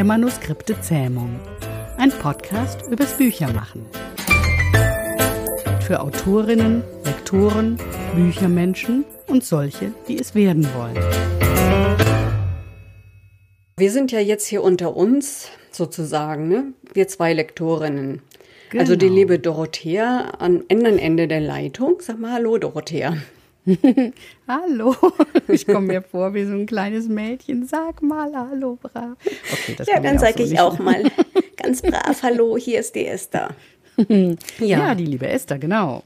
der Manuskripte Zähmung. Ein Podcast übers Büchermachen. Für Autorinnen, Lektoren, Büchermenschen und solche, die es werden wollen. Wir sind ja jetzt hier unter uns sozusagen, ne? wir zwei Lektorinnen. Genau. Also die genau. liebe Dorothea am anderen Ende der Leitung. Sag mal Hallo, Dorothea. hallo. Ich komme mir vor wie so ein kleines Mädchen. Sag mal Hallo, brav. Okay, ja, dann sage so ich auch mal ganz brav Hallo, hier ist die Esther. Ja. ja, die liebe Esther, genau.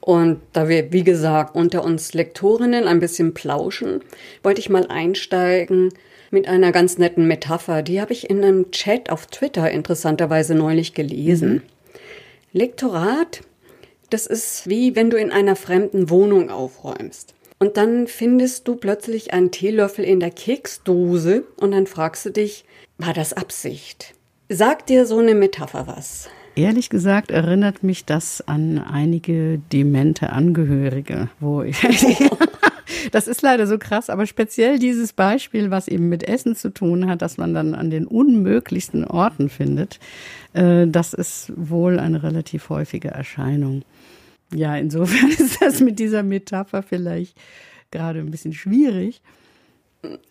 Und da wir, wie gesagt, unter uns Lektorinnen ein bisschen plauschen, wollte ich mal einsteigen mit einer ganz netten Metapher. Die habe ich in einem Chat auf Twitter interessanterweise neulich gelesen. Mhm. Lektorat, das ist wie wenn du in einer fremden Wohnung aufräumst. Und dann findest du plötzlich einen Teelöffel in der Keksdose und dann fragst du dich, war das Absicht? Sagt dir so eine Metapher was? Ehrlich gesagt erinnert mich das an einige demente Angehörige, wo ich. das ist leider so krass, aber speziell dieses Beispiel, was eben mit Essen zu tun hat, dass man dann an den unmöglichsten Orten findet, äh, das ist wohl eine relativ häufige Erscheinung. Ja, insofern ist das mit dieser Metapher vielleicht gerade ein bisschen schwierig.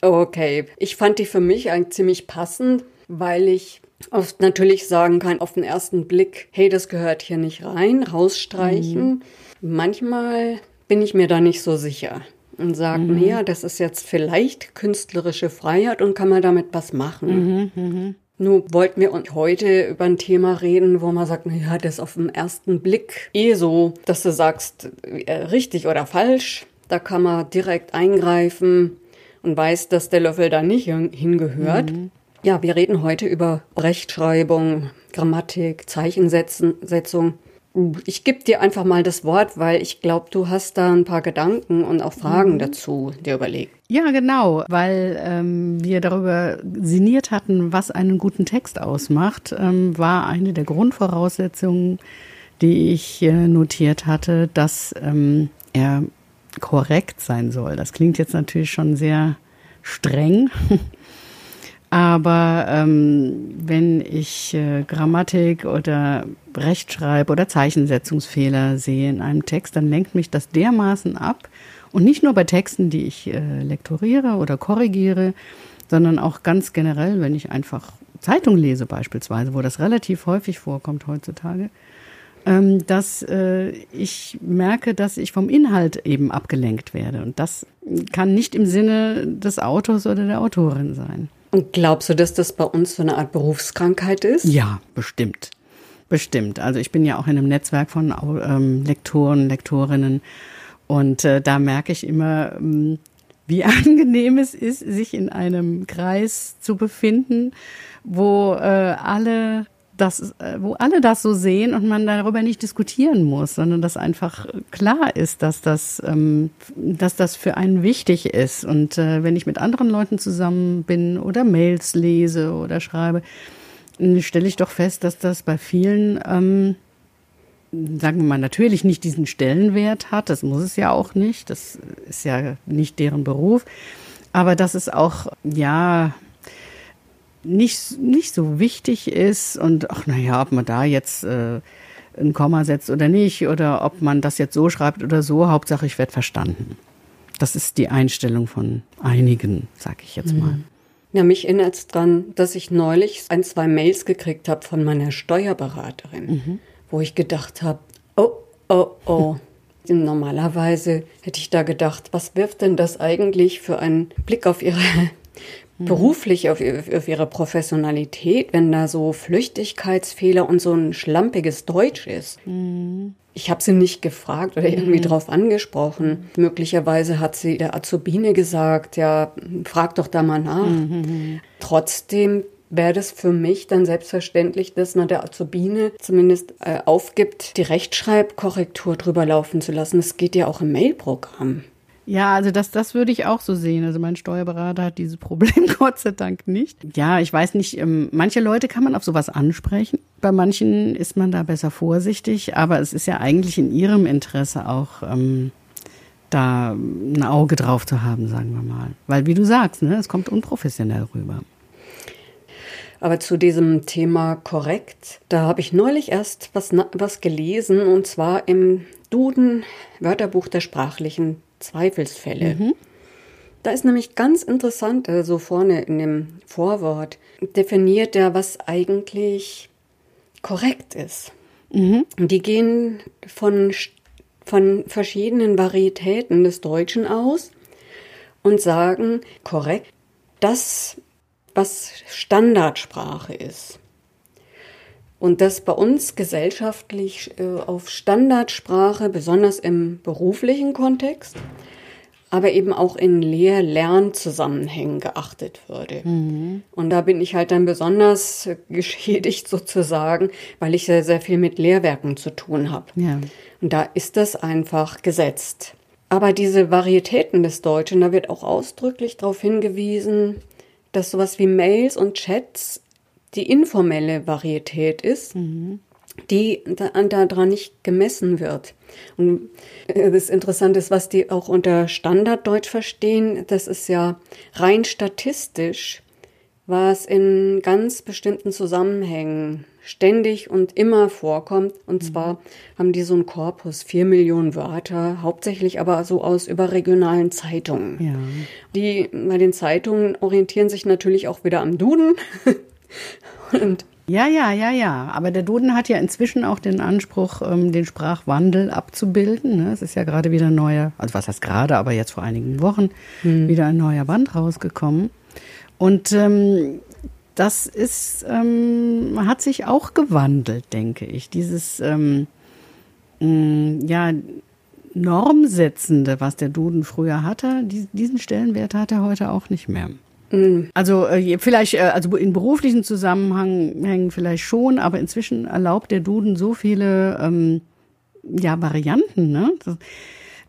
Okay, ich fand die für mich eigentlich ziemlich passend, weil ich oft natürlich sagen kann, auf den ersten Blick, hey, das gehört hier nicht rein, rausstreichen. Mhm. Manchmal bin ich mir da nicht so sicher und sage, mhm. naja, das ist jetzt vielleicht künstlerische Freiheit und kann man damit was machen. Mhm, mh. Nur wollten wir heute über ein Thema reden, wo man sagt, naja, das ist auf den ersten Blick eh so, dass du sagst, äh, richtig oder falsch. Da kann man direkt eingreifen und weiß, dass der Löffel da nicht hingehört. Mhm. Ja, wir reden heute über Rechtschreibung, Grammatik, Zeichensetzung. Ich gebe dir einfach mal das Wort, weil ich glaube, du hast da ein paar Gedanken und auch Fragen mhm. dazu dir überlegt. Ja, genau, weil ähm, wir darüber sinniert hatten, was einen guten Text ausmacht, ähm, war eine der Grundvoraussetzungen, die ich äh, notiert hatte, dass ähm, er korrekt sein soll. Das klingt jetzt natürlich schon sehr streng. Aber ähm, wenn ich äh, Grammatik oder Rechtschreib- oder Zeichensetzungsfehler sehe in einem Text, dann lenkt mich das dermaßen ab. Und nicht nur bei Texten, die ich äh, lektoriere oder korrigiere, sondern auch ganz generell, wenn ich einfach Zeitung lese beispielsweise, wo das relativ häufig vorkommt heutzutage, ähm, dass äh, ich merke, dass ich vom Inhalt eben abgelenkt werde. Und das kann nicht im Sinne des Autors oder der Autorin sein. Und glaubst du, dass das bei uns so eine Art Berufskrankheit ist? Ja, bestimmt. Bestimmt. Also ich bin ja auch in einem Netzwerk von ähm, Lektoren, Lektorinnen und äh, da merke ich immer, ähm, wie angenehm es ist, sich in einem Kreis zu befinden, wo äh, alle das, äh, wo alle das so sehen und man darüber nicht diskutieren muss, sondern dass einfach klar ist, dass das, ähm, dass das für einen wichtig ist. Und äh, wenn ich mit anderen Leuten zusammen bin oder Mails lese oder schreibe, stelle ich doch fest, dass das bei vielen, ähm, sagen wir mal, natürlich nicht diesen Stellenwert hat. Das muss es ja auch nicht. Das ist ja nicht deren Beruf. Aber dass es auch, ja, nicht, nicht so wichtig ist und ach naja, ob man da jetzt äh, ein Komma setzt oder nicht oder ob man das jetzt so schreibt oder so, Hauptsache ich werde verstanden. Das ist die Einstellung von einigen, sag ich jetzt mal. Ja, mich erinnert es dran, dass ich neulich ein, zwei Mails gekriegt habe von meiner Steuerberaterin, mhm. wo ich gedacht habe, oh, oh, oh. Normalerweise hätte ich da gedacht, was wirft denn das eigentlich für einen Blick auf ihre. Beruflich, auf, auf, ihre Professionalität, wenn da so Flüchtigkeitsfehler und so ein schlampiges Deutsch ist. Mhm. Ich habe sie nicht gefragt oder irgendwie mhm. drauf angesprochen. Möglicherweise hat sie der Azubine gesagt, ja, frag doch da mal nach. Mhm. Trotzdem wäre das für mich dann selbstverständlich, dass man der Azubine zumindest äh, aufgibt, die Rechtschreibkorrektur drüber laufen zu lassen. Es geht ja auch im Mailprogramm. Ja, also das, das würde ich auch so sehen. Also mein Steuerberater hat dieses Problem Gott sei Dank nicht. Ja, ich weiß nicht, ähm, manche Leute kann man auf sowas ansprechen. Bei manchen ist man da besser vorsichtig, aber es ist ja eigentlich in ihrem Interesse auch, ähm, da ein Auge drauf zu haben, sagen wir mal. Weil, wie du sagst, ne, es kommt unprofessionell rüber. Aber zu diesem Thema korrekt, da habe ich neulich erst was, was gelesen und zwar im Duden Wörterbuch der sprachlichen Zweifelsfälle. Mhm. Da ist nämlich ganz interessant, also vorne in dem Vorwort definiert er, was eigentlich korrekt ist. Mhm. Die gehen von, von verschiedenen Varietäten des Deutschen aus und sagen korrekt, das, was Standardsprache ist. Und das bei uns gesellschaftlich äh, auf Standardsprache, besonders im beruflichen Kontext, aber eben auch in Lehr-Lernzusammenhängen geachtet würde. Mhm. Und da bin ich halt dann besonders geschädigt sozusagen, weil ich sehr, sehr viel mit Lehrwerken zu tun habe. Ja. Und da ist das einfach gesetzt. Aber diese Varietäten des Deutschen, da wird auch ausdrücklich darauf hingewiesen, dass sowas wie Mails und Chats die informelle Varietät ist. Mhm die daran nicht gemessen wird. Und äh, das Interessante ist, was die auch unter Standarddeutsch verstehen, das ist ja rein statistisch, was in ganz bestimmten Zusammenhängen ständig und immer vorkommt. Und mhm. zwar haben die so einen Korpus, vier Millionen Wörter, hauptsächlich aber so aus überregionalen Zeitungen. Ja. Die bei den Zeitungen orientieren sich natürlich auch wieder am Duden. und ja, ja, ja, ja. Aber der Duden hat ja inzwischen auch den Anspruch, ähm, den Sprachwandel abzubilden. Ne? Es ist ja gerade wieder ein neuer, also was heißt gerade, aber jetzt vor einigen Wochen hm. wieder ein neuer Band rausgekommen. Und ähm, das ist, ähm, hat sich auch gewandelt, denke ich. Dieses, ähm, mm, ja, Normsetzende, was der Duden früher hatte, diesen Stellenwert hat er heute auch nicht mehr. Mhm. Also äh, vielleicht, äh, also in beruflichen Zusammenhängen vielleicht schon, aber inzwischen erlaubt der Duden so viele ähm, ja, Varianten. Ne? Das,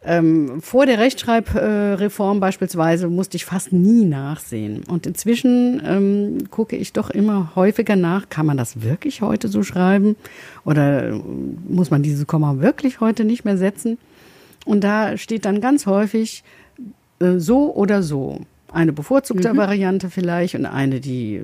ähm, vor der Rechtschreibreform beispielsweise musste ich fast nie nachsehen. Und inzwischen ähm, gucke ich doch immer häufiger nach, kann man das wirklich heute so schreiben? Oder äh, muss man dieses Komma wirklich heute nicht mehr setzen? Und da steht dann ganz häufig äh, so oder so eine bevorzugte mhm. Variante vielleicht und eine, die,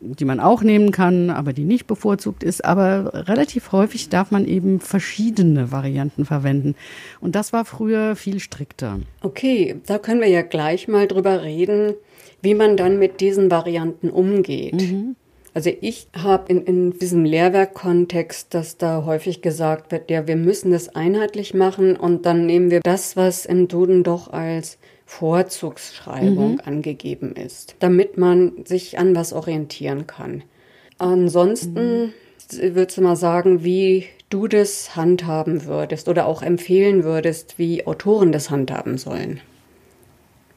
die man auch nehmen kann, aber die nicht bevorzugt ist. Aber relativ häufig darf man eben verschiedene Varianten verwenden. Und das war früher viel strikter. Okay, da können wir ja gleich mal drüber reden, wie man dann mit diesen Varianten umgeht. Mhm. Also ich habe in, in diesem Lehrwerkkontext, dass da häufig gesagt wird, ja, wir müssen das einheitlich machen und dann nehmen wir das, was im Duden doch als Vorzugsschreibung mhm. angegeben ist, damit man sich an was orientieren kann. Ansonsten mhm. würdest du mal sagen, wie du das handhaben würdest oder auch empfehlen würdest, wie Autoren das handhaben sollen?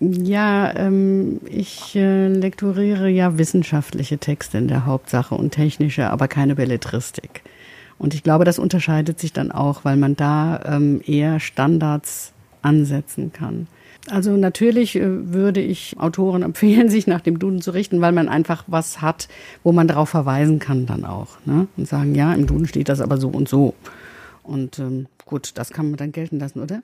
Ja, ähm, ich äh, lektoriere ja wissenschaftliche Texte in der Hauptsache und technische, aber keine Belletristik. Und ich glaube, das unterscheidet sich dann auch, weil man da ähm, eher Standards ansetzen kann. Also natürlich äh, würde ich Autoren empfehlen, sich nach dem Duden zu richten, weil man einfach was hat, wo man darauf verweisen kann dann auch. Ne? Und sagen, ja, im Duden steht das aber so und so. Und ähm, gut, das kann man dann gelten lassen, oder?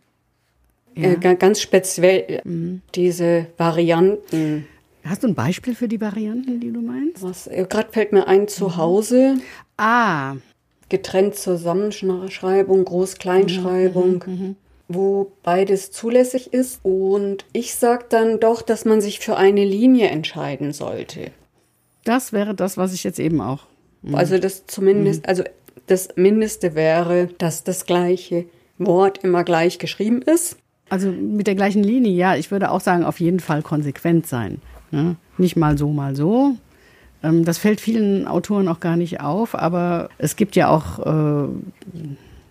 Ja. Äh, ganz speziell mhm. diese Varianten. Hast du ein Beispiel für die Varianten, die du meinst? Was äh, gerade fällt mir ein zu Hause. Ah. Getrennt Zusammenschreibung, Groß-Kleinschreibung. Mhm, mhm, wo beides zulässig ist. Und ich sage dann doch, dass man sich für eine Linie entscheiden sollte. Das wäre das, was ich jetzt eben auch. Mhm. Also das zumindest, mhm. also das Mindeste wäre, dass das gleiche Wort immer gleich geschrieben ist. Also mit der gleichen Linie, ja. Ich würde auch sagen, auf jeden Fall konsequent sein. Ne? Nicht mal so, mal so. Ähm, das fällt vielen Autoren auch gar nicht auf, aber es gibt ja auch äh,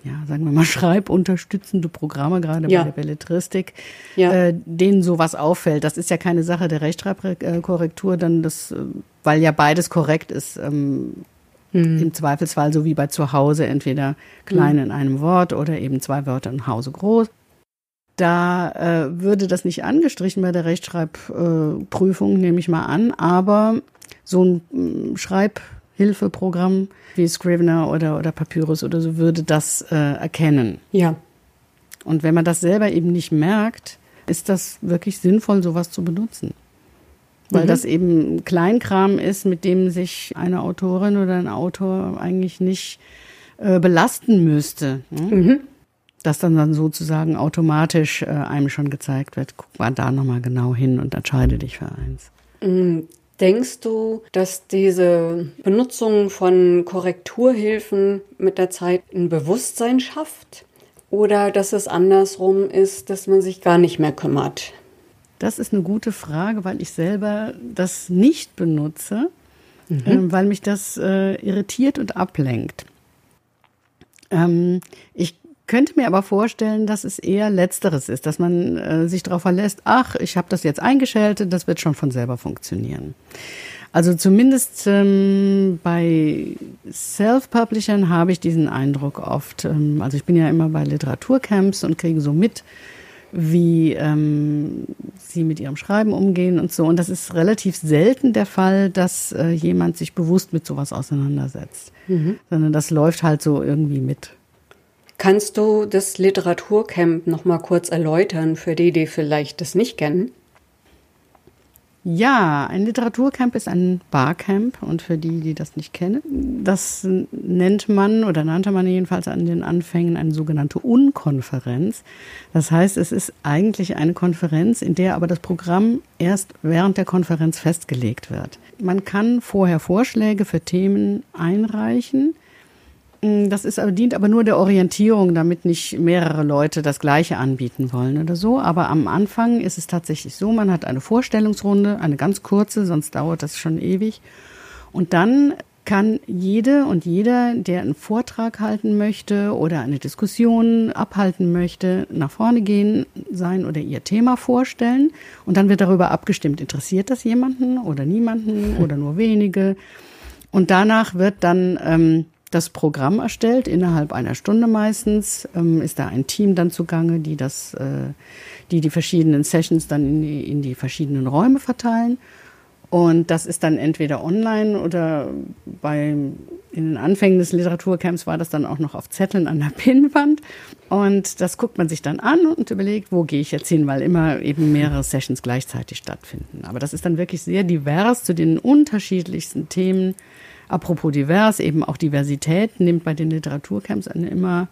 ja, sagen wir mal, schreibunterstützende Programme, gerade ja. bei der Belletristik, ja. äh, denen sowas auffällt. Das ist ja keine Sache der Rechtschreibkorrektur, dann das, äh, weil ja beides korrekt ist. Ähm, hm. Im Zweifelsfall so wie bei zu Hause, entweder klein hm. in einem Wort oder eben zwei Wörter in Hause groß. Da äh, würde das nicht angestrichen bei der Rechtschreibprüfung, äh, nehme ich mal an, aber so ein äh, Schreib Hilfeprogramm wie Scrivener oder, oder Papyrus oder so würde das äh, erkennen. Ja. Und wenn man das selber eben nicht merkt, ist das wirklich sinnvoll, sowas zu benutzen. weil mhm. das eben Kleinkram ist, mit dem sich eine Autorin oder ein Autor eigentlich nicht äh, belasten müsste. Ne? Mhm. Das dann, dann sozusagen automatisch äh, einem schon gezeigt wird. Guck mal da nochmal genau hin und entscheide dich für eins. Denkst du, dass diese Benutzung von Korrekturhilfen mit der Zeit ein Bewusstsein schafft? Oder dass es andersrum ist, dass man sich gar nicht mehr kümmert? Das ist eine gute Frage, weil ich selber das nicht benutze, mhm. äh, weil mich das äh, irritiert und ablenkt. Ähm, ich könnte mir aber vorstellen, dass es eher letzteres ist, dass man äh, sich darauf verlässt, ach, ich habe das jetzt eingeschaltet, das wird schon von selber funktionieren. Also zumindest ähm, bei Self-Publishern habe ich diesen Eindruck oft. Ähm, also ich bin ja immer bei Literaturcamps und kriege so mit, wie ähm, sie mit ihrem Schreiben umgehen und so. Und das ist relativ selten der Fall, dass äh, jemand sich bewusst mit sowas auseinandersetzt, mhm. sondern das läuft halt so irgendwie mit. Kannst du das Literaturcamp noch mal kurz erläutern für die, die vielleicht das nicht kennen? Ja, ein Literaturcamp ist ein Barcamp und für die, die das nicht kennen, das nennt man oder nannte man jedenfalls an den Anfängen eine sogenannte Unkonferenz. Das heißt, es ist eigentlich eine Konferenz, in der aber das Programm erst während der Konferenz festgelegt wird. Man kann vorher Vorschläge für Themen einreichen das ist, dient aber nur der Orientierung, damit nicht mehrere Leute das Gleiche anbieten wollen oder so. Aber am Anfang ist es tatsächlich so, man hat eine Vorstellungsrunde, eine ganz kurze, sonst dauert das schon ewig. Und dann kann jede und jeder, der einen Vortrag halten möchte oder eine Diskussion abhalten möchte, nach vorne gehen, sein oder ihr Thema vorstellen. Und dann wird darüber abgestimmt, interessiert das jemanden oder niemanden oder nur wenige. Und danach wird dann ähm, das Programm erstellt, innerhalb einer Stunde meistens. Ähm, ist da ein Team dann zugange, die das, äh, die die verschiedenen Sessions dann in die, in die verschiedenen Räume verteilen. Und das ist dann entweder online oder bei, in den Anfängen des Literaturcamps war das dann auch noch auf Zetteln an der Pinnwand. Und das guckt man sich dann an und überlegt, wo gehe ich jetzt hin, weil immer eben mehrere Sessions gleichzeitig stattfinden. Aber das ist dann wirklich sehr divers zu den unterschiedlichsten Themen, Apropos divers, eben auch Diversität nimmt bei den Literaturcamps einen immer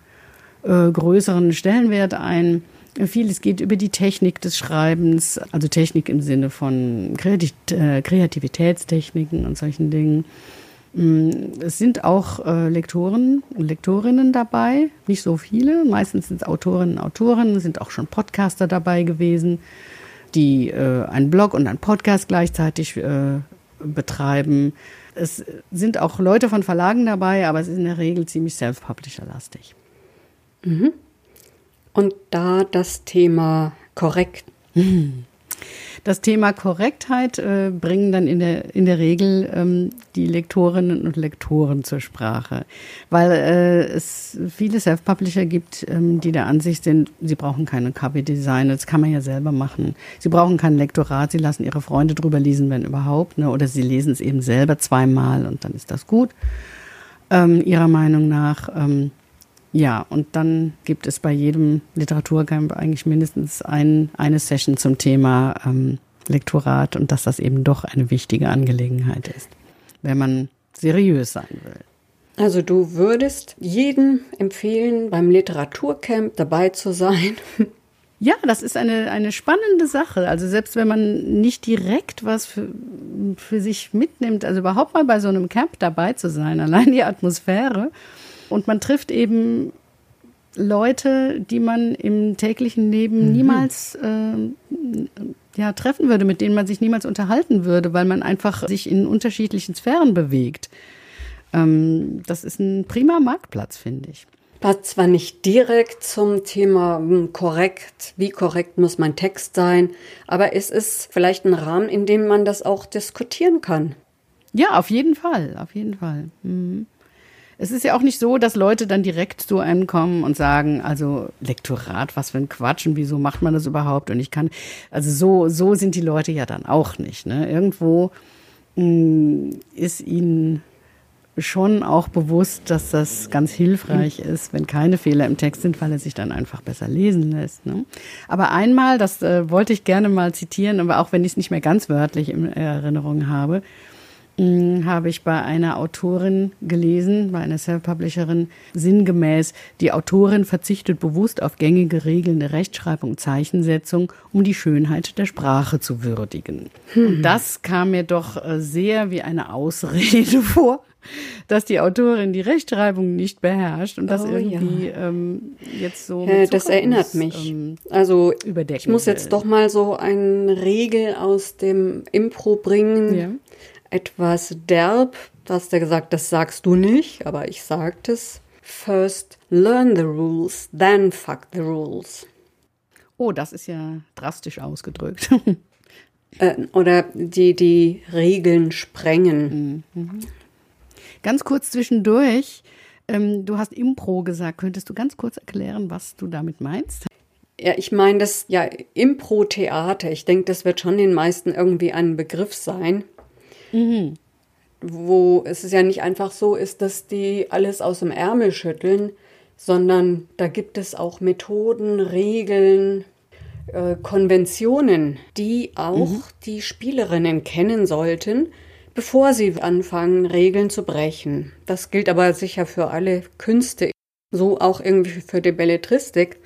äh, größeren Stellenwert ein. Vieles geht über die Technik des Schreibens, also Technik im Sinne von äh, Kreativitätstechniken und solchen Dingen. Mm, es sind auch äh, Lektoren und Lektorinnen dabei, nicht so viele. Meistens sind es Autorinnen und Autoren, sind auch schon Podcaster dabei gewesen, die äh, einen Blog und einen Podcast gleichzeitig betreiben. Es sind auch Leute von Verlagen dabei, aber es ist in der Regel ziemlich self-publisher-lastig. Mhm. Und da das Thema korrekt. Mhm. Das Thema Korrektheit äh, bringen dann in der, in der Regel ähm, die Lektorinnen und Lektoren zur Sprache, weil äh, es viele Self-Publisher gibt, ähm, die der Ansicht sind, sie brauchen keine Copy-Design, das kann man ja selber machen. Sie brauchen kein Lektorat, sie lassen ihre Freunde drüber lesen, wenn überhaupt, ne? oder sie lesen es eben selber zweimal und dann ist das gut, ähm, ihrer Meinung nach. Ähm, ja, und dann gibt es bei jedem Literaturcamp eigentlich mindestens ein, eine Session zum Thema ähm, Lektorat und dass das eben doch eine wichtige Angelegenheit ist, wenn man seriös sein will. Also du würdest jedem empfehlen, beim Literaturcamp dabei zu sein? Ja, das ist eine, eine spannende Sache. Also selbst wenn man nicht direkt was für, für sich mitnimmt, also überhaupt mal bei so einem Camp dabei zu sein, allein die Atmosphäre, und man trifft eben Leute, die man im täglichen Leben mhm. niemals äh, ja, treffen würde, mit denen man sich niemals unterhalten würde, weil man einfach sich in unterschiedlichen Sphären bewegt. Ähm, das ist ein prima Marktplatz, finde ich. War zwar nicht direkt zum Thema hm, korrekt, wie korrekt muss mein Text sein, aber es ist vielleicht ein Rahmen, in dem man das auch diskutieren kann. Ja, auf jeden Fall, auf jeden Fall. Mhm. Es ist ja auch nicht so, dass Leute dann direkt zu einem kommen und sagen, also Lektorat, was für ein Quatsch und wieso macht man das überhaupt? Und ich kann, also so, so sind die Leute ja dann auch nicht. Ne? Irgendwo mh, mm, ist ihnen schon auch bewusst, dass das ganz hilfreich ist, wenn keine Fehler im Text sind, weil er sich dann einfach besser lesen lässt. Ne? Aber einmal, das äh, wollte ich gerne mal zitieren, aber auch wenn ich es nicht mehr ganz wörtlich in Erinnerung habe, habe ich bei einer Autorin gelesen, bei einer Self-Publisherin, sinngemäß, die Autorin verzichtet bewusst auf gängige Regeln der Rechtschreibung und Zeichensetzung, um die Schönheit der Sprache zu würdigen. Hm. Und das kam mir doch äh, sehr wie eine Ausrede vor, dass die Autorin die Rechtschreibung nicht beherrscht und das oh, irgendwie ja. ähm, jetzt so. Äh, das erinnert mich. Ähm, also ich muss jetzt doch mal so eine Regel aus dem Impro bringen. Ja etwas derb. Du hast ja gesagt, das sagst du nicht, aber ich sagte es. First learn the rules, then fuck the rules. Oh, das ist ja drastisch ausgedrückt. äh, oder die, die Regeln sprengen. Mhm. Ganz kurz zwischendurch. Ähm, du hast Impro gesagt. Könntest du ganz kurz erklären, was du damit meinst? Ja, ich meine das ja Impro-Theater. Ich denke, das wird schon den meisten irgendwie ein Begriff sein. Mhm. Wo es ja nicht einfach so ist, dass die alles aus dem Ärmel schütteln, sondern da gibt es auch Methoden, Regeln, äh, Konventionen, die auch mhm. die Spielerinnen kennen sollten, bevor sie anfangen, Regeln zu brechen. Das gilt aber sicher für alle Künste, so auch irgendwie für die Belletristik.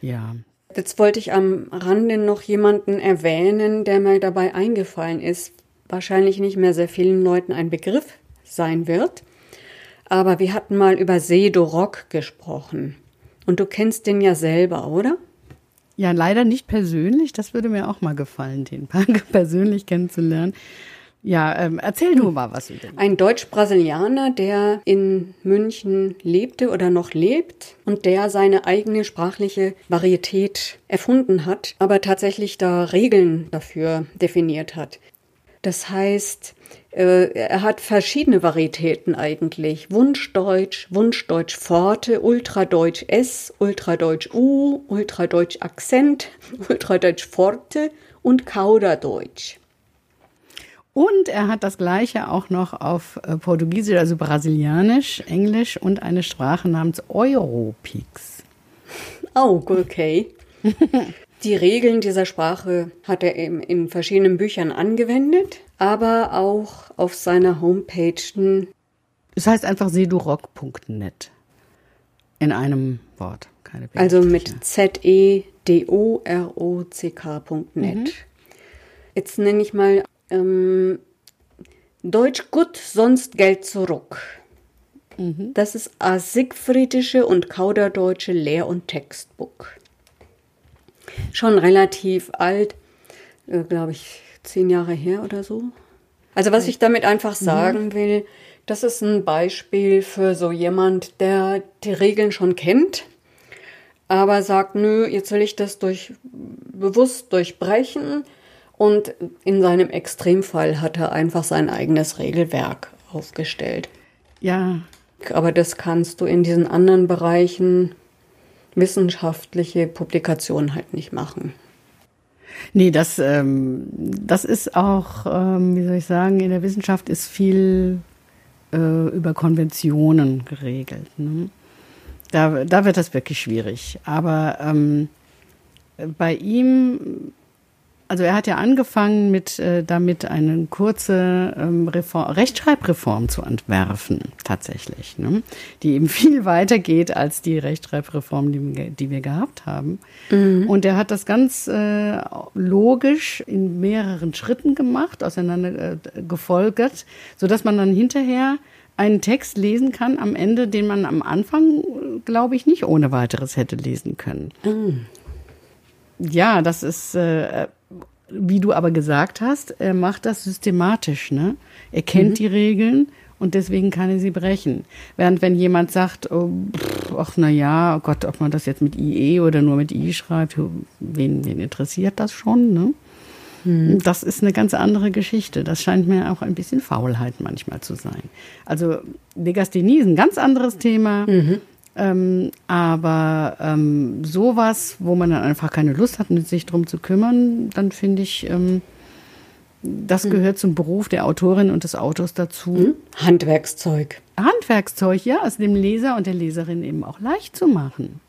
Ja. Jetzt wollte ich am Rande noch jemanden erwähnen, der mir dabei eingefallen ist, wahrscheinlich nicht mehr sehr vielen Leuten ein Begriff sein wird. Aber wir hatten mal über Sedo Rock gesprochen. Und du kennst den ja selber, oder? Ja, leider nicht persönlich. Das würde mir auch mal gefallen, den persönlich kennenzulernen. Ja, ähm, erzähl du mal was über ihn. Ein Deutsch-Brasilianer, der in München lebte oder noch lebt und der seine eigene sprachliche Varietät erfunden hat, aber tatsächlich da Regeln dafür definiert hat. Das heißt, äh, er hat verschiedene Varietäten eigentlich. Wunschdeutsch, Wunschdeutsch Forte, Ultradeutsch S, Ultradeutsch U, Ultradeutsch Akzent, Ultradeutsch Forte und Kauderdeutsch. Und er hat das gleiche auch noch auf äh, Portugiesisch, also Brasilianisch, Englisch und eine Sprache namens Europix. Oh, okay. Die Regeln dieser Sprache hat er in, in verschiedenen Büchern angewendet, aber auch auf seiner Homepage. Es heißt einfach sedurock.net. In einem Wort, keine Also mit Z-E-D-O-R-O-C-K.net. Mhm. Jetzt nenne ich mal ähm, Deutsch gut, sonst Geld zurück. Mhm. Das ist a Siegfriedische und Kauderdeutsche Lehr- und Textbuch schon relativ alt, äh, glaube ich, zehn Jahre her oder so. Also was ich damit einfach mhm. sagen will, das ist ein Beispiel für so jemand, der die Regeln schon kennt, aber sagt, nö, jetzt will ich das durch bewusst durchbrechen. Und in seinem Extremfall hat er einfach sein eigenes Regelwerk aufgestellt. Ja. Aber das kannst du in diesen anderen Bereichen wissenschaftliche Publikation halt nicht machen. Nee, das, ähm, das ist auch, ähm, wie soll ich sagen, in der Wissenschaft ist viel äh, über Konventionen geregelt. Ne? Da, da wird das wirklich schwierig. Aber ähm, bei ihm also er hat ja angefangen mit äh, damit eine kurze ähm, Reform, Rechtschreibreform zu entwerfen, tatsächlich, ne? die eben viel weiter geht als die Rechtschreibreform, die, die wir gehabt haben. Mhm. Und er hat das ganz äh, logisch in mehreren Schritten gemacht, auseinander äh, gefolgert, so dass man dann hinterher einen Text lesen kann am Ende, den man am Anfang, glaube ich, nicht ohne weiteres hätte lesen können. Mhm. Ja, das ist äh, wie du aber gesagt hast, er macht das systematisch, ne? Er kennt mhm. die Regeln und deswegen kann er sie brechen. Während wenn jemand sagt, oh, pff, ach na ja, oh Gott, ob man das jetzt mit IE oder nur mit I schreibt, wen, wen interessiert das schon, ne? Mhm. Das ist eine ganz andere Geschichte. Das scheint mir auch ein bisschen Faulheit manchmal zu sein. Also Legasthenie ist ein ganz anderes Thema. Mhm. Ähm, aber ähm, sowas, wo man dann einfach keine Lust hat, sich drum zu kümmern, dann finde ich, ähm, das gehört zum Beruf der Autorin und des Autors dazu. Hm? Handwerkszeug. Handwerkszeug, ja, es dem Leser und der Leserin eben auch leicht zu machen.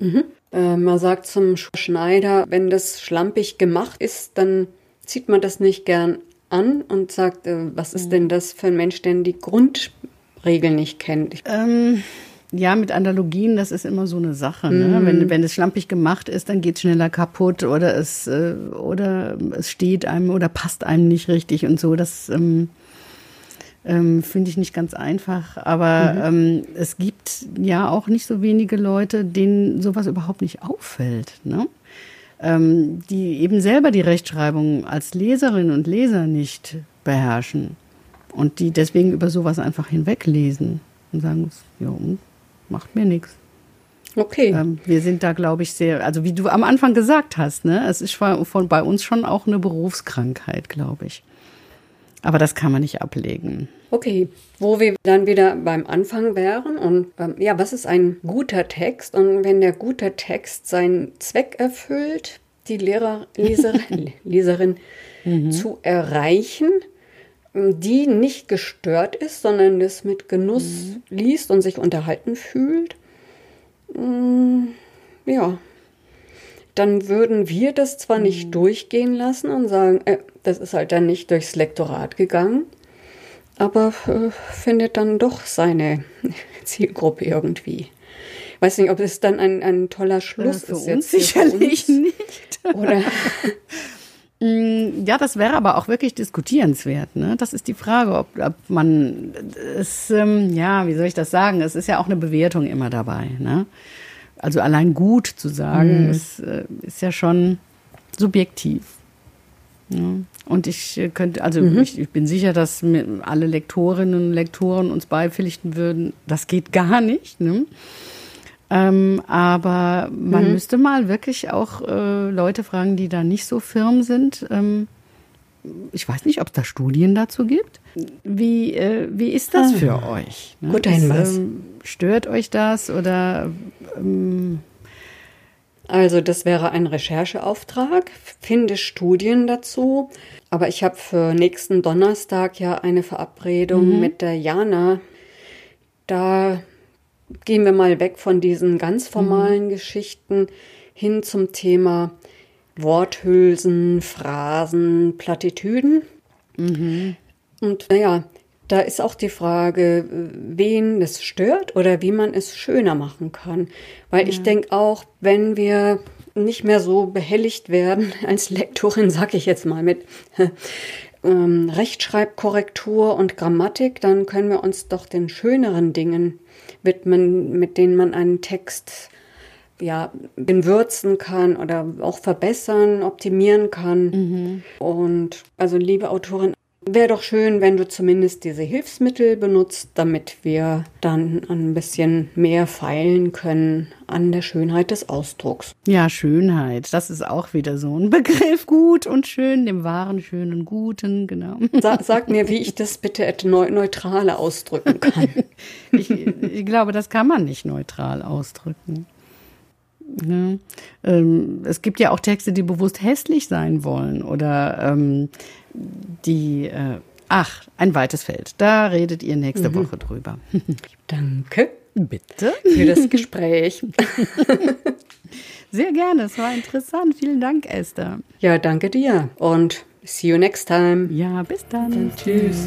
Mhm. Äh, man sagt zum Schneider, wenn das schlampig gemacht ist, dann zieht man das nicht gern an und sagt, äh, was ist denn das für ein Mensch, der die Grundregeln nicht kennt? Ähm, ja, mit Analogien, das ist immer so eine Sache. Ne? Mhm. Wenn, wenn es schlampig gemacht ist, dann geht es schneller kaputt oder es, äh, oder es steht einem oder passt einem nicht richtig und so. Das ähm, ähm, finde ich nicht ganz einfach. Aber ähm, es gibt ja auch nicht so wenige Leute, denen sowas überhaupt nicht auffällt. Ne? Ähm, die eben selber die Rechtschreibung als Leserin und Leser nicht beherrschen. Und die deswegen über sowas einfach hinweglesen und sagen, ja, und? Macht mir nichts. Okay. Ähm, wir sind da, glaube ich, sehr, also wie du am Anfang gesagt hast, ne, es ist von, von bei uns schon auch eine Berufskrankheit, glaube ich. Aber das kann man nicht ablegen. Okay, wo wir dann wieder beim Anfang wären und ähm, ja, was ist ein guter Text? Und wenn der gute Text seinen Zweck erfüllt, die Lehrer, Leserin, Leserin zu erreichen, die nicht gestört ist, sondern das mit Genuss liest und sich unterhalten fühlt, mm, ja, dann würden wir das zwar nicht durchgehen lassen und sagen, äh, das ist halt dann nicht durchs Lektorat gegangen, aber äh, findet dann doch seine Zielgruppe irgendwie. Weiß nicht, ob es dann ein, ein toller Schluss für ist. uns für sicherlich nicht. Oder Ja, das wäre aber auch wirklich diskutierenswert. Ne? Das ist die Frage, ob, ob man es, ähm, ja, wie soll ich das sagen? Es ist ja auch eine Bewertung immer dabei. Ne? Also allein gut zu sagen, ist, äh, ist ja schon subjektiv. Ne? Und ich äh, könnte, also ich, ich bin sicher, dass alle Lektorinnen und Lektoren uns beipflichten würden, das geht gar nicht. Ne? Ähm, aber man müsste mal wirklich auch äh, Leute fragen, die da nicht so firm sind. Ähm, ich weiß nicht, ob es da Studien dazu gibt. Wie, äh, wie ist das Ah, für euch? Ne? guter Hinweis. ähm, stört euch das oder ähm, Also das wäre ein Rechercheauftrag, finde Studien dazu. Aber ich habe für nächsten Donnerstag ja eine Verabredung mit der Jana. Da gehen wir mal weg von diesen ganz formalen Geschichten hin zum Thema Worthülsen, Phrasen, Plattitüden. Und naja, da ist auch die Frage, wen es stört oder wie man es schöner machen kann. Weil ich denke auch, wenn wir nicht mehr so behelligt werden als Lektorin, sag ich jetzt mal mit ähm, Rechtschreibkorrektur und Grammatik, dann können wir uns doch den schöneren Dingen widmen, mit denen man einen Text ja, würzen kann oder auch verbessern, optimieren kann. Und also, liebe Autorin, wäre doch schön, wenn du zumindest diese Hilfsmittel benutzt, damit wir dann ein bisschen mehr feilen können an der Schönheit des Ausdrucks. ja, Schönheit, das ist auch wieder so ein Begriff. Gut und schön, dem wahren, schönen, guten, genau. Sa sag mir, wie ich das bitte et- neu neutraler ausdrücken kann. Ich, ich glaube, das kann man nicht neutral ausdrücken. Ne? Ähm, es gibt ja auch Texte, die bewusst hässlich sein wollen oder ähm, die, äh, ach, ein weites Feld. Da redet ihr nächste Woche drüber. Danke Bitte? für das Gespräch. Sehr gerne, es war interessant. Vielen Dank, Esther. Ja, danke dir und see you next time. Ja, bis dann. Tschüss.